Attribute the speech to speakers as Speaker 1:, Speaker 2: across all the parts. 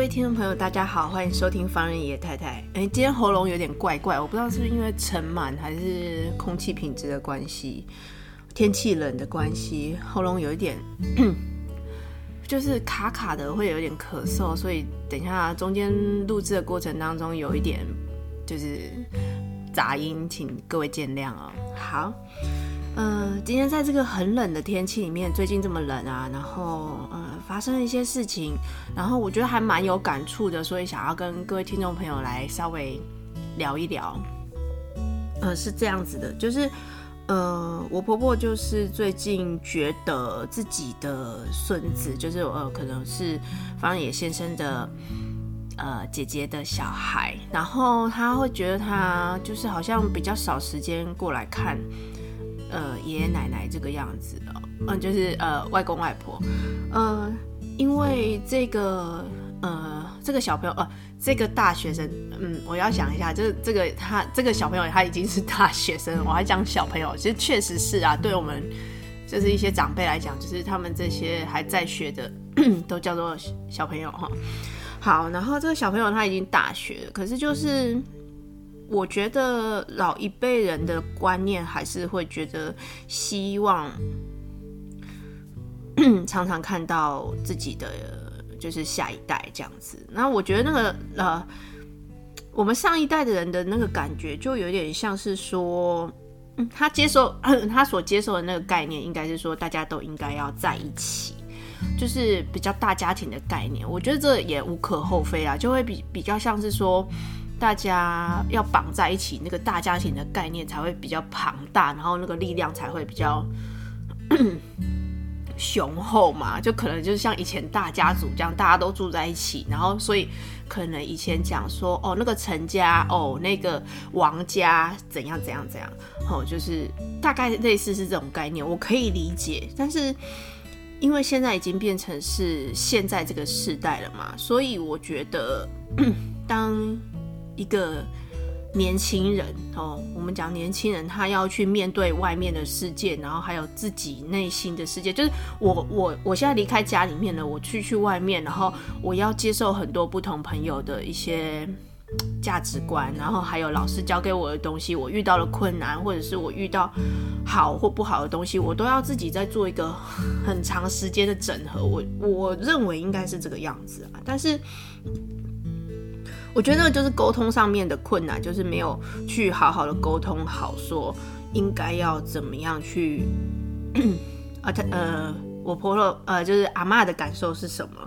Speaker 1: 各位听众朋友，大家好，欢迎收听方人野太太。哎，今天喉咙有点怪怪，我不知道是不是因为尘螨还是空气品质的关系，天气冷的关系，喉咙有一点 就是卡卡的，会有点咳嗽，所以等一下中间录制的过程当中有一点就是杂音，请各位见谅哦。好。嗯、今天在这个很冷的天气里面，最近这么冷啊，然后呃发生了一些事情，然后我觉得还蛮有感触的，所以想要跟各位听众朋友来稍微聊一聊。呃，是这样子的，就是呃，我婆婆就是最近觉得自己的孙子，就是呃可能是方野先生的呃姐姐的小孩，然后他会觉得他就是好像比较少时间过来看。呃，爷爷奶奶这个样子的，嗯，就是呃，外公外婆，呃，因为这个呃，这个小朋友，呃，这个大学生，嗯，我要想一下，这这个他这个小朋友他已经是大学生，我还讲小朋友，其实确实是啊，对我们就是一些长辈来讲，就是他们这些还在学的，都叫做小朋友哈。好，然后这个小朋友他已经大学了，可是就是。我觉得老一辈人的观念还是会觉得希望常常看到自己的就是下一代这样子。那我觉得那个呃，我们上一代的人的那个感觉就有点像是说，他接受 他所接受的那个概念，应该是说大家都应该要在一起，就是比较大家庭的概念。我觉得这也无可厚非啊，就会比比较像是说。大家要绑在一起，那个大家庭的概念才会比较庞大，然后那个力量才会比较 雄厚嘛。就可能就是像以前大家族这样，大家都住在一起，然后所以可能以前讲说哦，那个陈家哦，那个王家怎样怎样怎样，哦，就是大概类似是这种概念，我可以理解。但是因为现在已经变成是现在这个时代了嘛，所以我觉得 当。一个年轻人哦，我们讲年轻人，他要去面对外面的世界，然后还有自己内心的世界。就是我我我现在离开家里面了，我去去外面，然后我要接受很多不同朋友的一些价值观，然后还有老师教给我的东西，我遇到了困难，或者是我遇到好或不好的东西，我都要自己再做一个很长时间的整合。我我认为应该是这个样子啊，但是。我觉得那个就是沟通上面的困难，就是没有去好好的沟通好，说应该要怎么样去，啊，他呃，我婆婆呃，就是阿嬷的感受是什么，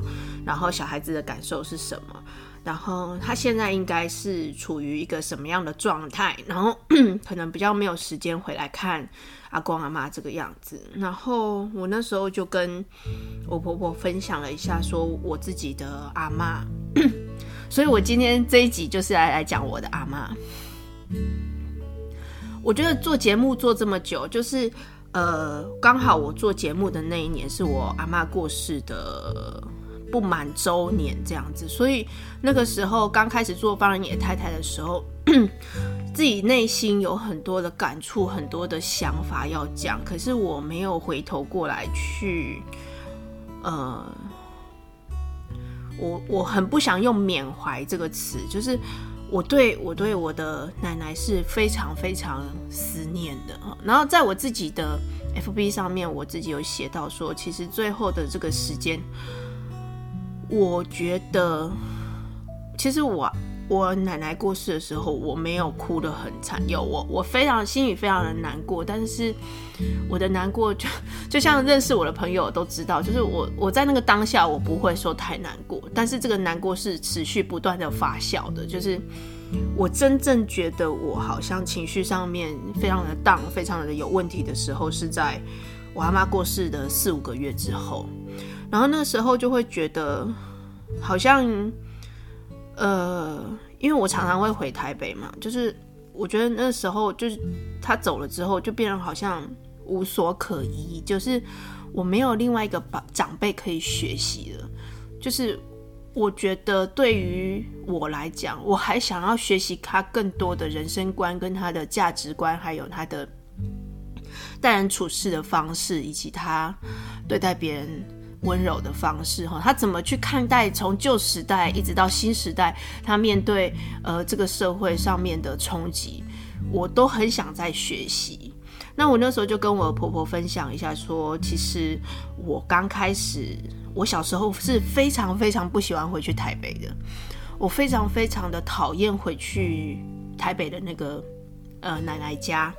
Speaker 1: 然后小孩子的感受是什么，然后他现在应该是处于一个什么样的状态，然后 可能比较没有时间回来看阿公阿嬷这个样子，然后我那时候就跟我婆婆分享了一下，说我自己的阿嬷。所以，我今天这一集就是来来讲我的阿嬷。我觉得做节目做这么久，就是呃，刚好我做节目的那一年是我阿嬷过世的不满周年这样子，所以那个时候刚开始做方人野太太的时候，自己内心有很多的感触，很多的想法要讲，可是我没有回头过来去，呃。我我很不想用缅怀这个词，就是我对我对我的奶奶是非常非常思念的。然后在我自己的 FB 上面，我自己有写到说，其实最后的这个时间，我觉得其实我。我奶奶过世的时候，我没有哭得很惨，有我我非常心里非常的难过，但是我的难过就 就像认识我的朋友都知道，就是我我在那个当下我不会说太难过，但是这个难过是持续不断的发酵的，就是我真正觉得我好像情绪上面非常的 down，非常的有问题的时候，是在我阿妈过世的四五个月之后。然后那个时候就会觉得好像，呃，因为我常常会回台北嘛，就是我觉得那时候就是他走了之后，就变成好像无所可依，就是我没有另外一个长辈可以学习了，就是。我觉得对于我来讲，我还想要学习他更多的人生观，跟他的价值观，还有他的待人处事的方式，以及他对待别人温柔的方式。哈，他怎么去看待从旧时代一直到新时代，他面对呃这个社会上面的冲击，我都很想再学习。那我那时候就跟我婆婆分享一下，说其实我刚开始。我小时候是非常非常不喜欢回去台北的，我非常非常的讨厌回去台北的那个呃奶奶家，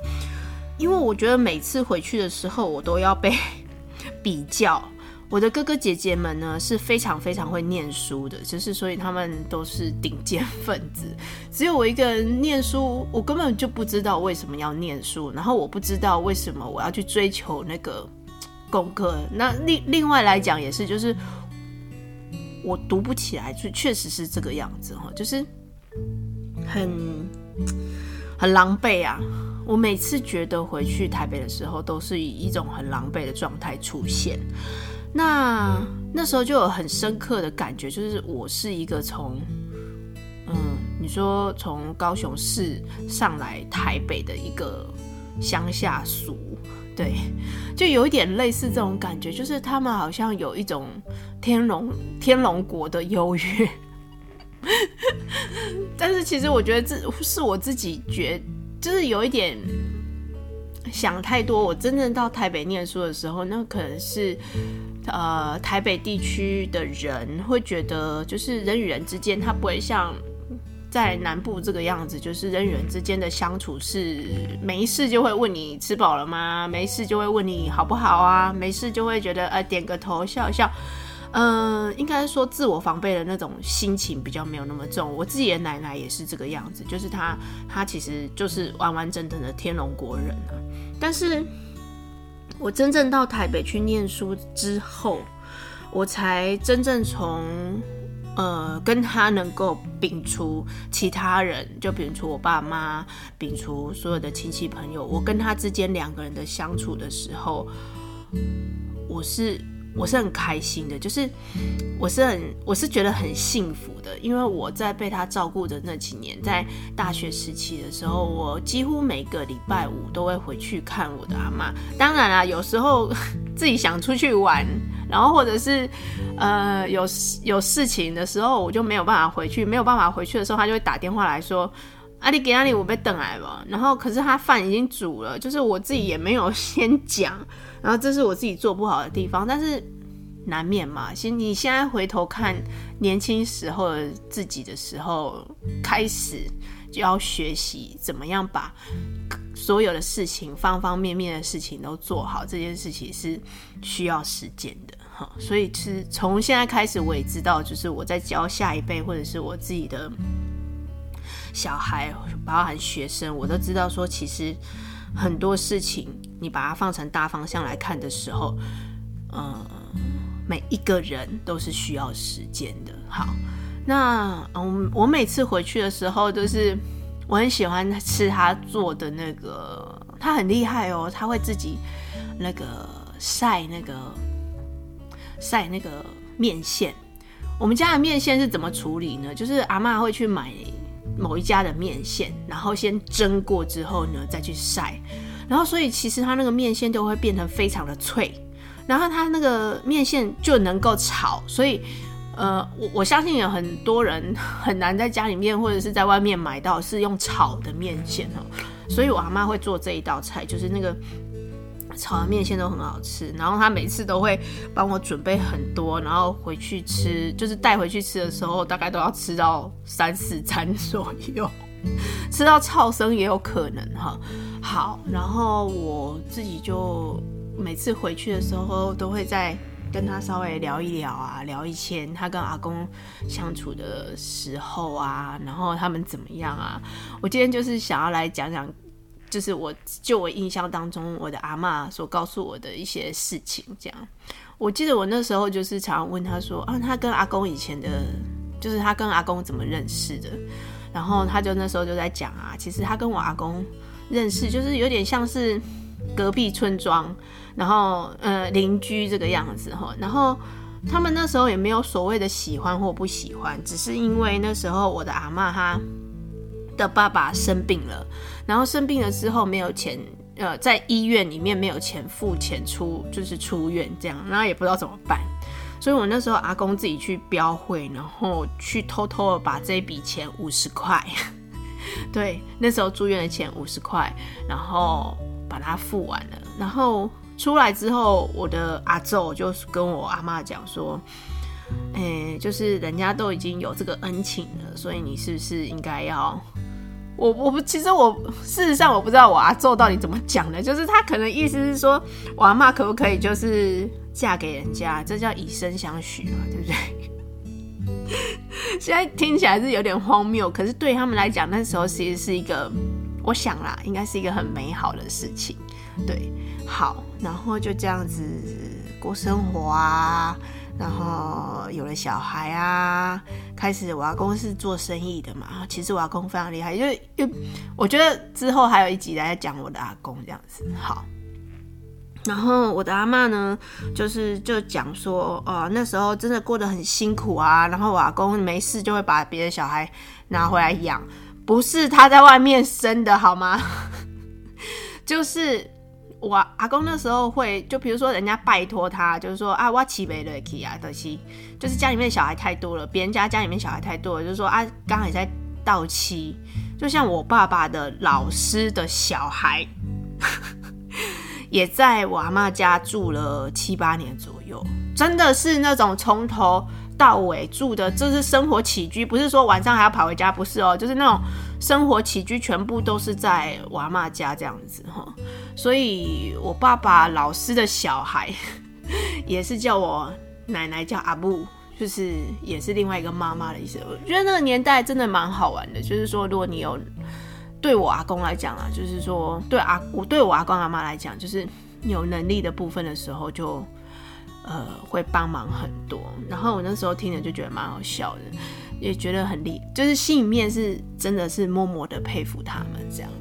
Speaker 1: 因为我觉得每次回去的时候，我都要被 比较。我的哥哥姐姐们呢是非常非常会念书的，就是所以他们都是顶尖分子，只有我一个人念书，我根本就不知道为什么要念书，然后我不知道为什么我要去追求那个。功课，那另另外来讲也是，就是我读不起来，就确实是这个样子哈，就是很很狼狈啊。我每次觉得回去台北的时候，都是以一种很狼狈的状态出现。那那时候就有很深刻的感觉，就是我是一个从嗯，你说从高雄市上来台北的一个乡下俗。对，就有一点类似这种感觉，就是他们好像有一种天龙天龙国的优越，但是其实我觉得这是我自己觉，就是有一点想太多。我真正到台北念书的时候，那可能是呃台北地区的人会觉得，就是人与人之间，他不会像。在南部这个样子，就是人与人之间的相处是没事就会问你吃饱了吗？没事就会问你好不好啊？没事就会觉得呃点个头笑笑，嗯、应该说自我防备的那种心情比较没有那么重。我自己的奶奶也是这个样子，就是她她其实就是完完整整的天龙国人啊。但是我真正到台北去念书之后，我才真正从。呃，跟他能够摒除其他人，就摒除我爸妈，摒除所有的亲戚朋友，我跟他之间两个人的相处的时候，我是我是很开心的，就是我是很我是觉得很幸福的，因为我在被他照顾的那几年，在大学时期的时候，我几乎每个礼拜五都会回去看我的阿妈。当然啦，有时候 自己想出去玩。然后或者是，呃，有有事情的时候，我就没有办法回去。没有办法回去的时候，他就会打电话来说：“阿里给阿里，我被等来了。”然后可是他饭已经煮了，就是我自己也没有 先讲。然后这是我自己做不好的地方，但是难免嘛。先你现在回头看年轻时候的自己的时候，开始就要学习怎么样把。所有的事情，方方面面的事情都做好，这件事情是需要时间的哈。所以是从现在开始，我也知道，就是我在教下一辈，或者是我自己的小孩，包含学生，我都知道说，其实很多事情，你把它放成大方向来看的时候，嗯，每一个人都是需要时间的。好，那嗯，我每次回去的时候都是。我很喜欢吃他做的那个，他很厉害哦，他会自己那个晒那个晒那个面线。我们家的面线是怎么处理呢？就是阿嬷会去买某一家的面线，然后先蒸过之后呢，再去晒，然后所以其实它那个面线都会变成非常的脆，然后它那个面线就能够炒，所以。呃，我 我相信有很多人很难在家里面或者是在外面买到是用炒的面线哦，所以我阿妈会做这一道菜，就是那个炒的面线都很好吃，然后他每次都会帮我准备很多，然后回去吃，就是带回去吃的时候，大概都要吃到三四餐左右，吃到超生也有可能哈。好，然后我自己就每次回去的时候都会在。跟他稍微聊一聊啊，聊以前他跟阿公相处的时候啊，然后他们怎么样啊？我今天就是想要来讲讲，就是我就我印象当中我的阿嬷所告诉我的一些事情。这样，我记得我那时候就是常常问他说啊，他跟阿公以前的，就是他跟阿公怎么认识的？然后他就那时候就在讲啊，其实他跟我阿公认识，就是有点像是隔壁村庄，然后呃邻居这个样子哈。然后他们那时候也没有所谓的喜欢或不喜欢，只是因为那时候我的阿嬷她的爸爸生病了，然后生病了之后没有钱。呃，在医院里面没有钱付钱出，就是出院这样，然后也不知道怎么办，所以我那时候阿公自己去标会，然后去偷偷的把这笔钱五十块，对，那时候住院的钱五十块，然后把它付完了，然后出来之后，我的阿祖就跟我阿妈讲说，哎、就是人家都已经有这个恩情了，所以你是不是应该要？我我不，其实我事实上我不知道我阿祖到底怎么讲的，就是他可能意思是说，我阿妈可不可以就是嫁给人家，这叫以身相许嘛，对不对？现在听起来是有点荒谬，可是对他们来讲，那时候其实是一个，我想啦，应该是一个很美好的事情。对，好，然后就这样子过生活啊。然后有了小孩啊，开始我阿公是做生意的嘛。其实我阿公非常厉害，因为因为我觉得之后还有一集来讲我的阿公这样子。好，然后我的阿妈呢，就是就讲说，哦，那时候真的过得很辛苦啊。然后我阿公没事就会把别的小孩拿回来养，不是他在外面生的好吗？就是。我阿公那时候会，就比如说人家拜托他，就是说啊，我起不来去啊，就是就是家里面小孩太多了，别人家家里面小孩太多了，就是说啊，刚好也在到期，就像我爸爸的老师的小孩，也在我阿妈家住了七八年左右，真的是那种从头到尾住的，就是生活起居，不是说晚上还要跑回家，不是哦，就是那种生活起居全部都是在我阿嬷家这样子哈。所以，我爸爸老师的小孩 也是叫我奶奶叫阿布，就是也是另外一个妈妈的意思。我觉得那个年代真的蛮好玩的，就是说，如果你有对我阿公来讲啊，就是说对阿我对我阿公阿妈来讲，就是有能力的部分的时候，就呃会帮忙很多。然后我那时候听了就觉得蛮好笑的，也觉得很厉，就是心里面是真的是默默的佩服他们这样。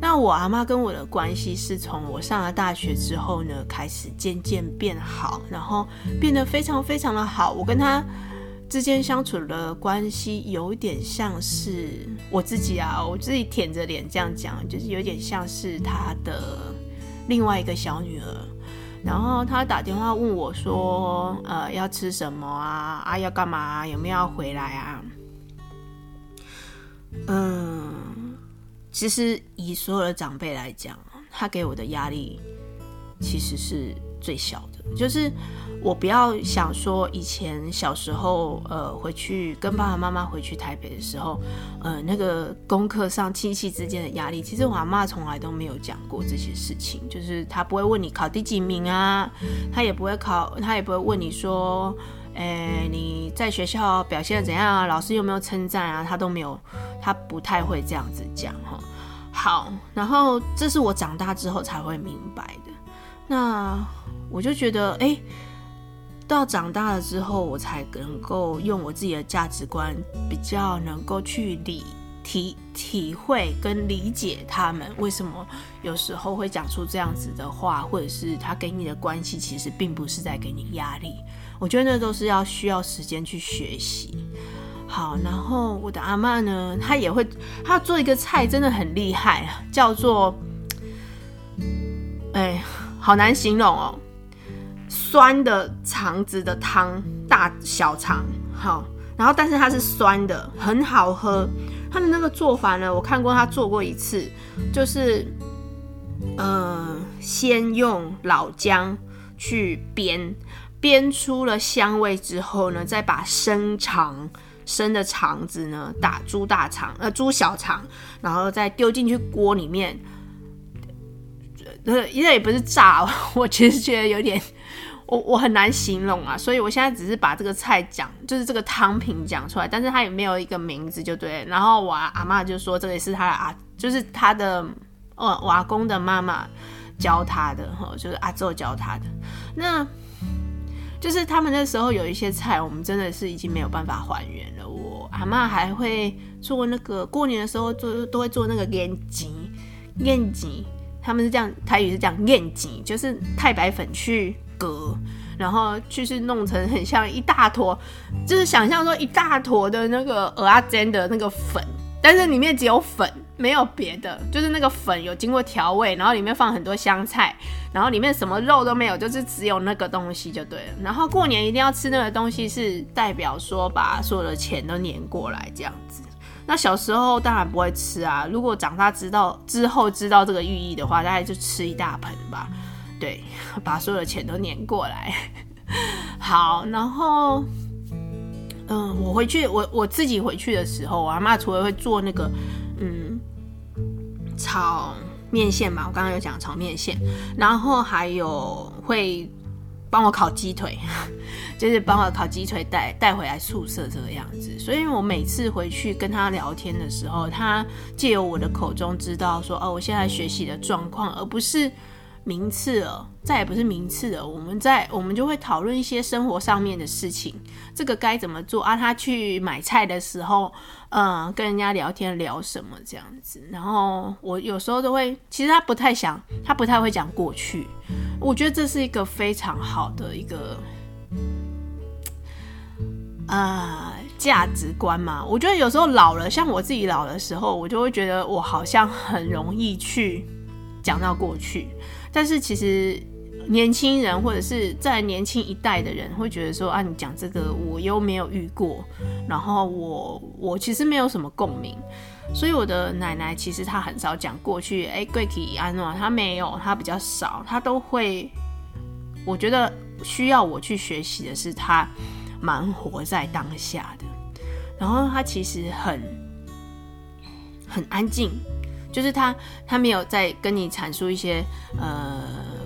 Speaker 1: 那我阿妈跟我的关系是从我上了大学之后呢，开始渐渐变好，然后变得非常非常的好。我跟她之间相处的关系有点像是我自己啊，我自己舔着脸这样讲，就是有点像是她的另外一个小女儿。然后他打电话问我说：“呃，要吃什么啊？啊，要干嘛？有没有要回来啊？”嗯。其实以所有的长辈来讲，他给我的压力其实是最小的。就是我不要想说以前小时候，呃，回去跟爸爸妈妈回去台北的时候，呃，那个功课上亲戚之间的压力，其实我阿嬷从来都没有讲过这些事情。就是他不会问你考第几名啊，他也不会考，他也不会问你说，哎，你在学校表现怎样啊？老师有没有称赞啊？他都没有，他不太会这样子讲哈。好，然后这是我长大之后才会明白的。那我就觉得，哎，到长大了之后，我才能够用我自己的价值观，比较能够去理体体会跟理解他们为什么有时候会讲出这样子的话，或者是他给你的关系其实并不是在给你压力。我觉得那都是要需要时间去学习。好，然后我的阿嬷呢，她也会，她做一个菜真的很厉害，叫做，哎，好难形容哦，酸的肠子的汤，大小肠，好，然后但是它是酸的，很好喝。它的那个做法呢，我看过他做过一次，就是，嗯、呃，先用老姜去煸，煸出了香味之后呢，再把生肠。生的肠子呢，打猪大肠，呃，猪小肠，然后再丢进去锅里面，呃，因为也不是炸，我其实觉得有点，我我很难形容啊，所以我现在只是把这个菜讲，就是这个汤品讲出来，但是它也没有一个名字，就对。然后我阿妈就说，这个也是他的阿，就是他的，呃，瓦工的妈妈教他的，哈，就是阿祖教他的。那就是他们那时候有一些菜，我们真的是已经没有办法还原了。我阿妈还会做那个过年的时候做都会做那个腌鸡，腌鸡，他们是这样，台语是讲腌鸡，就是太白粉去隔，然后就是弄成很像一大坨，就是想象说一大坨的那个蚵仔煎的那个粉，但是里面只有粉。没有别的，就是那个粉有经过调味，然后里面放很多香菜，然后里面什么肉都没有，就是只有那个东西就对了。然后过年一定要吃那个东西，是代表说把所有的钱都粘过来这样子。那小时候当然不会吃啊，如果长大知道之后知道这个寓意的话，大概就吃一大盆吧。对，把所有的钱都年过来。好，然后嗯，我回去我我自己回去的时候，我阿嬷除了会做那个嗯。炒面线嘛，我刚刚有讲炒面线，然后还有会帮我烤鸡腿，就是帮我烤鸡腿带带回来宿舍这个样子。所以我每次回去跟他聊天的时候，他借由我的口中知道说，哦，我现在学习的状况，而不是。名次了，再也不是名次了。我们在我们就会讨论一些生活上面的事情，这个该怎么做啊？他去买菜的时候，嗯，跟人家聊天聊什么这样子。然后我有时候都会，其实他不太想，他不太会讲过去。我觉得这是一个非常好的一个啊价值观嘛。我觉得有时候老了，像我自己老的时候，我就会觉得我好像很容易去讲到过去。但是其实年轻人或者是在年轻一代的人会觉得说啊，你讲这个我又没有遇过，然后我我其实没有什么共鸣，所以我的奶奶其实她很少讲过去，哎，贵体安诺她没有，她比较少，她都会，我觉得需要我去学习的是她蛮活在当下的，然后她其实很很安静。就是他，他没有在跟你阐述一些呃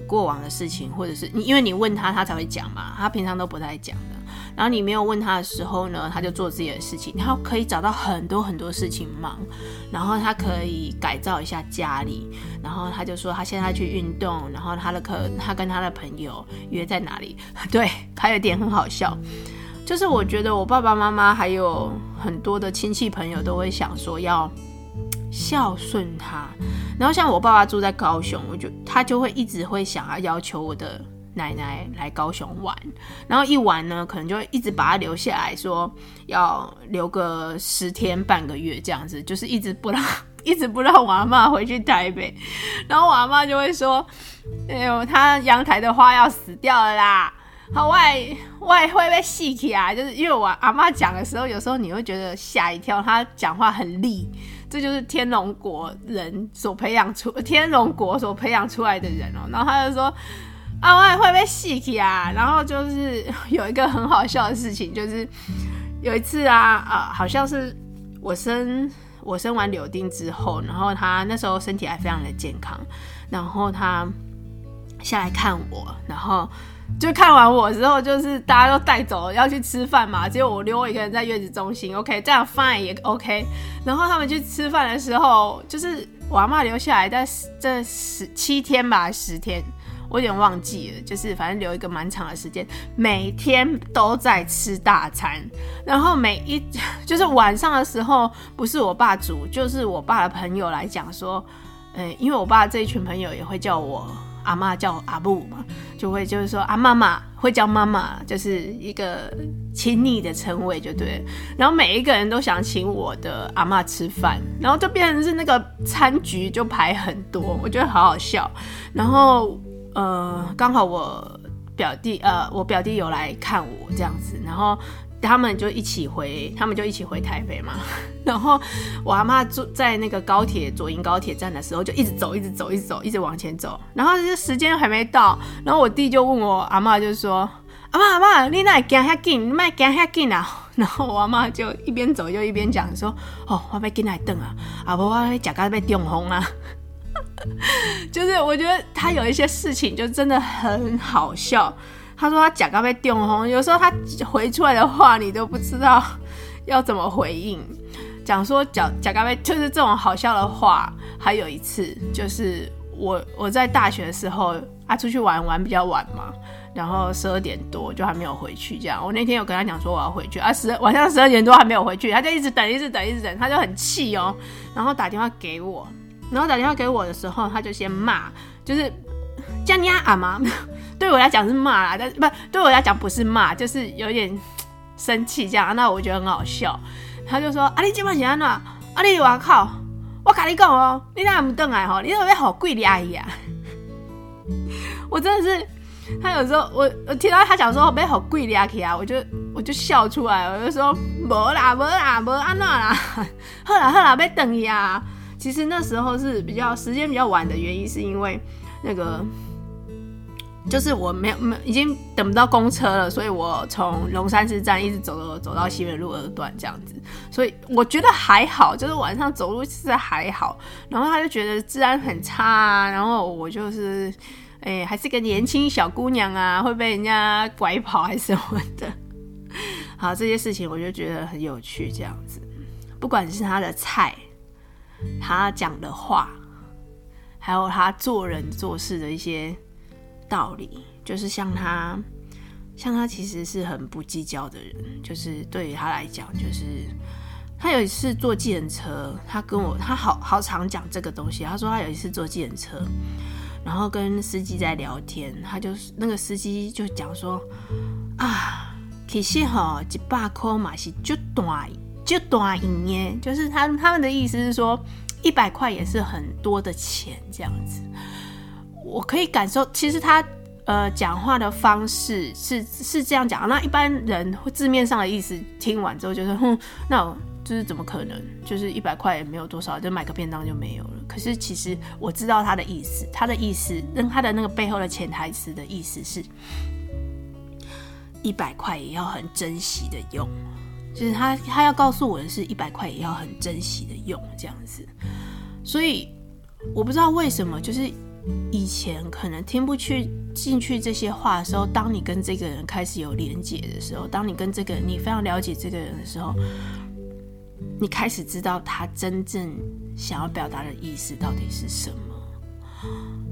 Speaker 1: 过往的事情，或者是你，因为你问他，他才会讲嘛。他平常都不太讲的。然后你没有问他的时候呢，他就做自己的事情。他可以找到很多很多事情忙，然后他可以改造一下家里。然后他就说他现在去运动，然后他的可，他跟他的朋友约在哪里？对，还有点很好笑，就是我觉得我爸爸妈妈还有很多的亲戚朋友都会想说要。孝顺他，然后像我爸爸住在高雄，我就他就会一直会想要要求我的奶奶来高雄玩，然后一玩呢，可能就会一直把他留下来说要留个十天半个月这样子，就是一直不让 一直不让我阿妈回去台北，然后我阿妈就会说：“哎呦，他阳台的花要死掉了啦，好外外会被戏起啊！”就是因为我阿妈讲的时候，有时候你会觉得吓一跳，他讲话很厉。这就是天龙国人所培养出天龙国所培养出来的人哦，然后他就说啊，我也会被戏起啊，然后就是 有一个很好笑的事情，就是有一次啊啊，好像是我生我生完柳丁之后，然后他那时候身体还非常的健康，然后他下来看我，然后。就看完我之后，就是大家都带走了，要去吃饭嘛，结果我留我一个人在月子中心，OK，这样 fine 也 OK。然后他们去吃饭的时候，就是我阿嬷留下来在这十七天吧，十天，我有点忘记了，就是反正留一个蛮长的时间，每天都在吃大餐，然后每一就是晚上的时候，不是我爸煮，就是我爸的朋友来讲说，嗯，因为我爸这一群朋友也会叫我。阿妈叫阿布嘛，就会就是说阿妈妈会叫妈妈，就是一个亲昵的称谓就对。然后每一个人都想请我的阿妈吃饭，然后就变成是那个餐局就排很多，我觉得好好笑。然后呃，刚好我表弟呃，我表弟有来看我这样子，然后。他们就一起回，他们就一起回台北嘛。然后我阿妈住在那个高铁左营高铁站的时候，就一直走，一直走，一直走，一直往前走。然后这时间还没到，然后我弟就问我阿妈，就说：“阿妈阿妈，你哪行遐紧？你卖行遐紧啊？” 然后我阿妈就一边走就一边讲说：“哦，我要紧来等啊，阿婆我要食到被中风啊。”就是我觉得他有一些事情就真的很好笑。他说他假咖被电轰，有时候他回出来的话你都不知道要怎么回应。讲说假假咖被就是这种好笑的话。还有一次就是我我在大学的时候啊出去玩玩比较晚嘛，然后十二点多就还没有回去，这样。我那天有跟他讲说我要回去啊，十晚上十二点多还没有回去，他就一直等，一直等，一直等，他就很气哦，然后打电话给我，然后打电话给我的时候，他就先骂，就是叫你阿妈，对我来讲是骂啦，但是不对我来讲不是骂，就是有点 生气这样。那我觉得很好笑，他就说啊，你今晚是安怎？啊，你我靠，我跟你讲哦，你那不等来吼，你都要好贵的阿姨啊，我真的是。他有时候我我听到他讲说被好贵的阿姨啊，我就我就笑出来，我就说没啦没啦没安那啦，后来后来被等呀。其实那时候是比较时间比较晚的原因，是因为那个就是我没有没已经等不到公车了，所以我从龙山寺站一直走走走到西门路二段这样子，所以我觉得还好，就是晚上走路其实还好。然后他就觉得治安很差啊，然后我就是。哎、还是个年轻小姑娘啊，会被人家拐跑还是什么的？好，这些事情我就觉得很有趣。这样子，不管是他的菜，他讲的话，还有他做人做事的一些道理，就是像他，像他其实是很不计较的人。就是对于他来讲，就是他有一次坐计程车，他跟我，他好好常讲这个东西。他说他有一次坐计程车。然后跟司机在聊天，他就是那个司机就讲说啊，其实哈一百块嘛是就短就短一耶，就是他他们的意思是说一百块也是很多的钱这样子。我可以感受，其实他呃讲话的方式是是这样讲，那一般人字面上的意思听完之后就是哼，那我。就是怎么可能？就是一百块也没有多少，就买个便当就没有了。可是其实我知道他的意思，他的意思跟他的那个背后的潜台词的意思是，一百块也要很珍惜的用。就是他他要告诉我的是一百块也要很珍惜的用这样子。所以我不知道为什么，就是以前可能听不去进去这些话的时候，当你跟这个人开始有连结的时候，当你跟这个你非常了解这个人的时候。你开始知道他真正想要表达的意思到底是什么？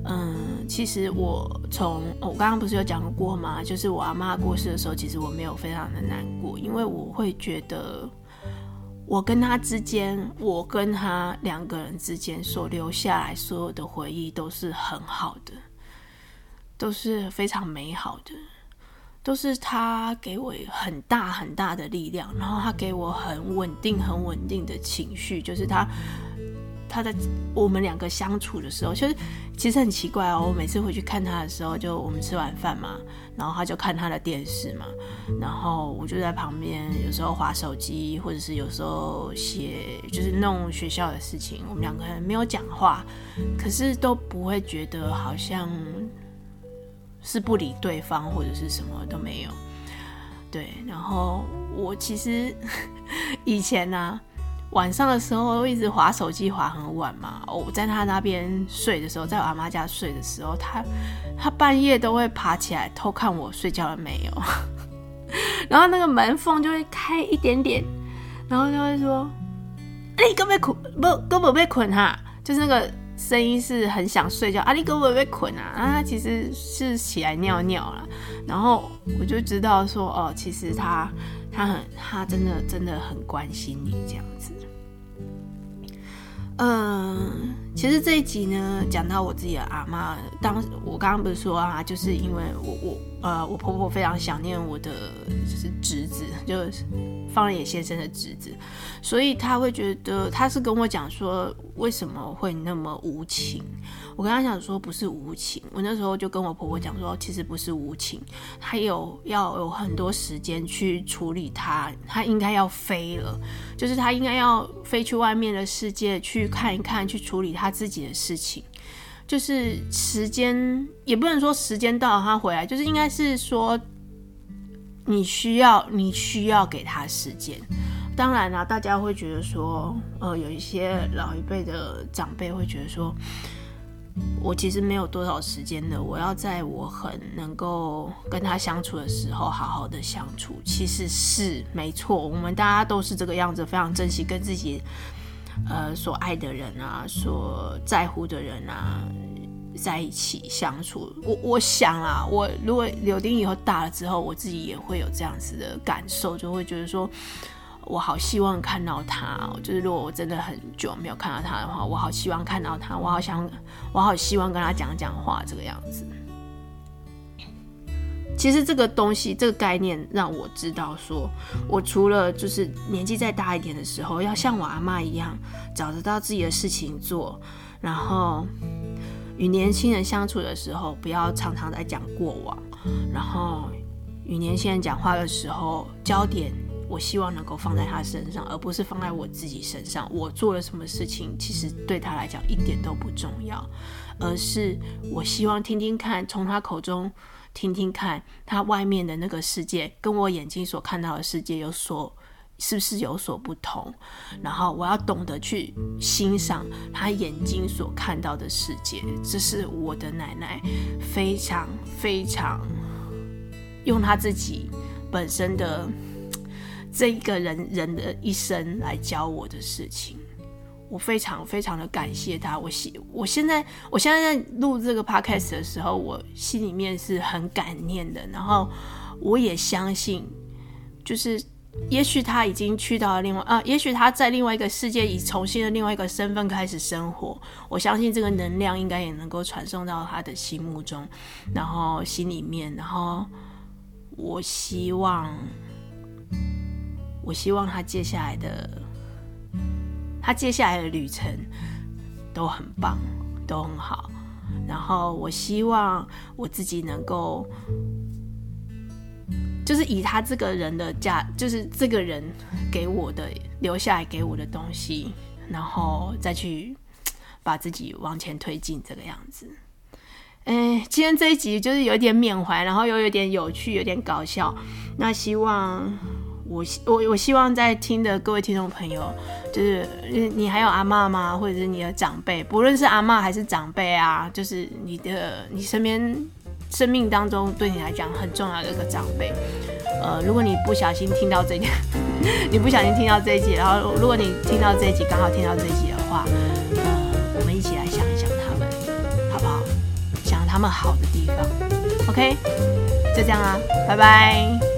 Speaker 1: 嗯，其实我从我刚刚不是有讲过吗？就是我阿妈过世的时候，其实我没有非常的难过，因为我会觉得我跟他之间，我跟他两个人之间所留下来所有的回忆都是很好的，都是非常美好的。都是他给我很大很大的力量，然后他给我很稳定、很稳定的情绪。就是他，他在我们两个相处的时候，其实其实很奇怪哦。我每次回去看他的时候，就我们吃完饭嘛，然后他就看他的电视嘛，然后我就在旁边，有时候划手机，或者是有时候写，就是弄学校的事情。我们两个人没有讲话，可是都不会觉得好像。是不理对方或者是什么都没有，对。然后我其实 以前呢、晚上的时候一直划手机划很晚嘛。我在他那边睡的时候，在我阿妈家睡的时候，他他半夜都会爬起来偷看我睡觉了没有。然后那个门缝就会开一点点，然后就会说：“哎、欸，根本困不根本被捆哈。”就是那个。声音是很想睡觉，阿力哥会不会困啊？啊，其实是起来尿尿了，然后我就知道说，哦，其实他他很他真的真的很关心你这样子。嗯，其实这一集呢，讲到我自己的阿妈，当我刚刚不是说啊，就是因为我我呃，我婆婆非常想念我的就是侄子，就是方野先生的侄子，所以他会觉得他是跟我讲说，为什么会那么无情。我跟他讲说不是无情，我那时候就跟我婆婆讲说，其实不是无情，他有要有很多时间去处理他，他应该要飞了，就是他应该要飞去外面的世界去看一看，去处理他自己的事情，就是时间也不能说时间到了他回来，就是应该是说你需要你需要给他时间。当然啦，大家会觉得说，呃，有一些老一辈的长辈会觉得说。我其实没有多少时间的，我要在我很能够跟他相处的时候好好的相处。其实是没错，我们大家都是这个样子，非常珍惜跟自己呃所爱的人啊，所在乎的人啊，在一起相处。我我想啊，我如果柳丁以后大了之后，我自己也会有这样子的感受，就会觉得说，我好希望看到他。就是如果我真的很久没有看到他的话，我好希望看到他，我好想，我好希望跟他讲讲话，这个样子。其实这个东西，这个概念让我知道说，我除了就是年纪再大一点的时候，要像我阿妈一样，找得到自己的事情做，然后与年轻人相处的时候，不要常常在讲过往，然后与年轻人讲话的时候，焦点我希望能够放在他身上，而不是放在我自己身上。我做了什么事情，其实对他来讲一点都不重要，而是我希望听听看，从他口中。听听看，他外面的那个世界跟我眼睛所看到的世界有所，是不是有所不同？然后我要懂得去欣赏他眼睛所看到的世界。这是我的奶奶非常非常用他自己本身的这一个人人的一生来教我的事情。我非常非常的感谢他。我现我现在我现在在录这个 podcast 的时候，我心里面是很感念的。然后我也相信，就是也许他已经去到了另外啊，也许他在另外一个世界，以重新的另外一个身份开始生活。我相信这个能量应该也能够传送到他的心目中，然后心里面。然后我希望，我希望他接下来的。他接下来的旅程都很棒，都很好。然后我希望我自己能够，就是以他这个人的价，就是这个人给我的留下来给我的东西，然后再去把自己往前推进这个样子。哎，今天这一集就是有点缅怀，然后又有点有趣，有点搞笑。那希望。我我我希望在听的各位听众朋友，就是你还有阿嬷吗？或者是你的长辈，不论是阿嬷还是长辈啊，就是你的你身边生命当中对你来讲很重要的一个长辈。呃，如果你不小心听到这一集，你不小心听到这一集，然后如果你听到这一集刚好听到这一集的话，呃，我们一起来想一想他们，好不好？想他们好的地方。OK，就这样啊，拜拜。